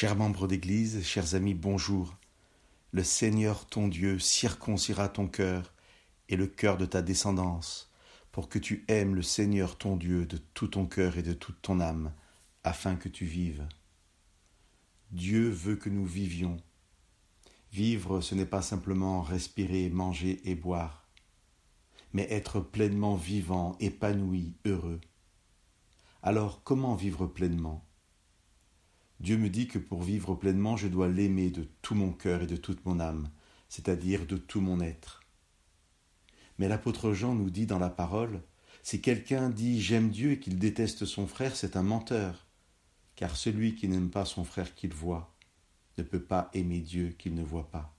Chers membres d'Église, chers amis, bonjour. Le Seigneur ton Dieu circoncira ton cœur et le cœur de ta descendance, pour que tu aimes le Seigneur ton Dieu de tout ton cœur et de toute ton âme, afin que tu vives. Dieu veut que nous vivions. Vivre, ce n'est pas simplement respirer, manger et boire, mais être pleinement vivant, épanoui, heureux. Alors comment vivre pleinement? Dieu me dit que pour vivre pleinement, je dois l'aimer de tout mon cœur et de toute mon âme, c'est-à-dire de tout mon être. Mais l'apôtre Jean nous dit dans la parole, si quelqu'un dit j'aime Dieu et qu'il déteste son frère, c'est un menteur, car celui qui n'aime pas son frère qu'il voit ne peut pas aimer Dieu qu'il ne voit pas.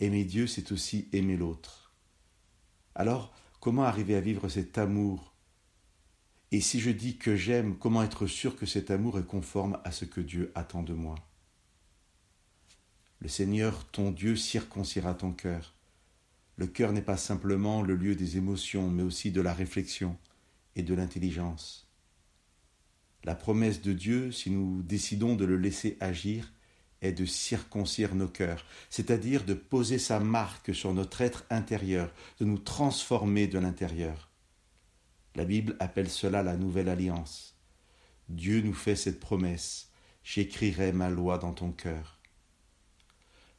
Aimer Dieu, c'est aussi aimer l'autre. Alors, comment arriver à vivre cet amour et si je dis que j'aime, comment être sûr que cet amour est conforme à ce que Dieu attend de moi? Le Seigneur, ton Dieu, circoncira ton cœur. Le cœur n'est pas simplement le lieu des émotions, mais aussi de la réflexion et de l'intelligence. La promesse de Dieu, si nous décidons de le laisser agir, est de circoncire nos cœurs, c'est-à-dire de poser sa marque sur notre être intérieur, de nous transformer de l'intérieur. La Bible appelle cela la nouvelle alliance. Dieu nous fait cette promesse. J'écrirai ma loi dans ton cœur.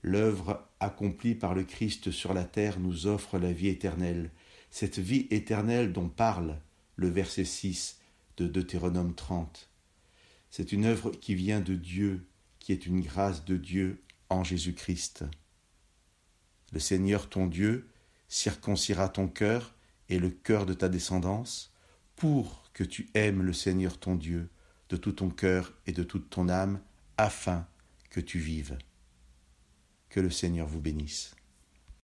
L'œuvre accomplie par le Christ sur la terre nous offre la vie éternelle, cette vie éternelle dont parle le verset 6 de Deutéronome 30. C'est une œuvre qui vient de Dieu, qui est une grâce de Dieu en Jésus-Christ. Le Seigneur ton Dieu circoncira ton cœur et le cœur de ta descendance, pour que tu aimes le Seigneur ton Dieu de tout ton cœur et de toute ton âme, afin que tu vives. Que le Seigneur vous bénisse.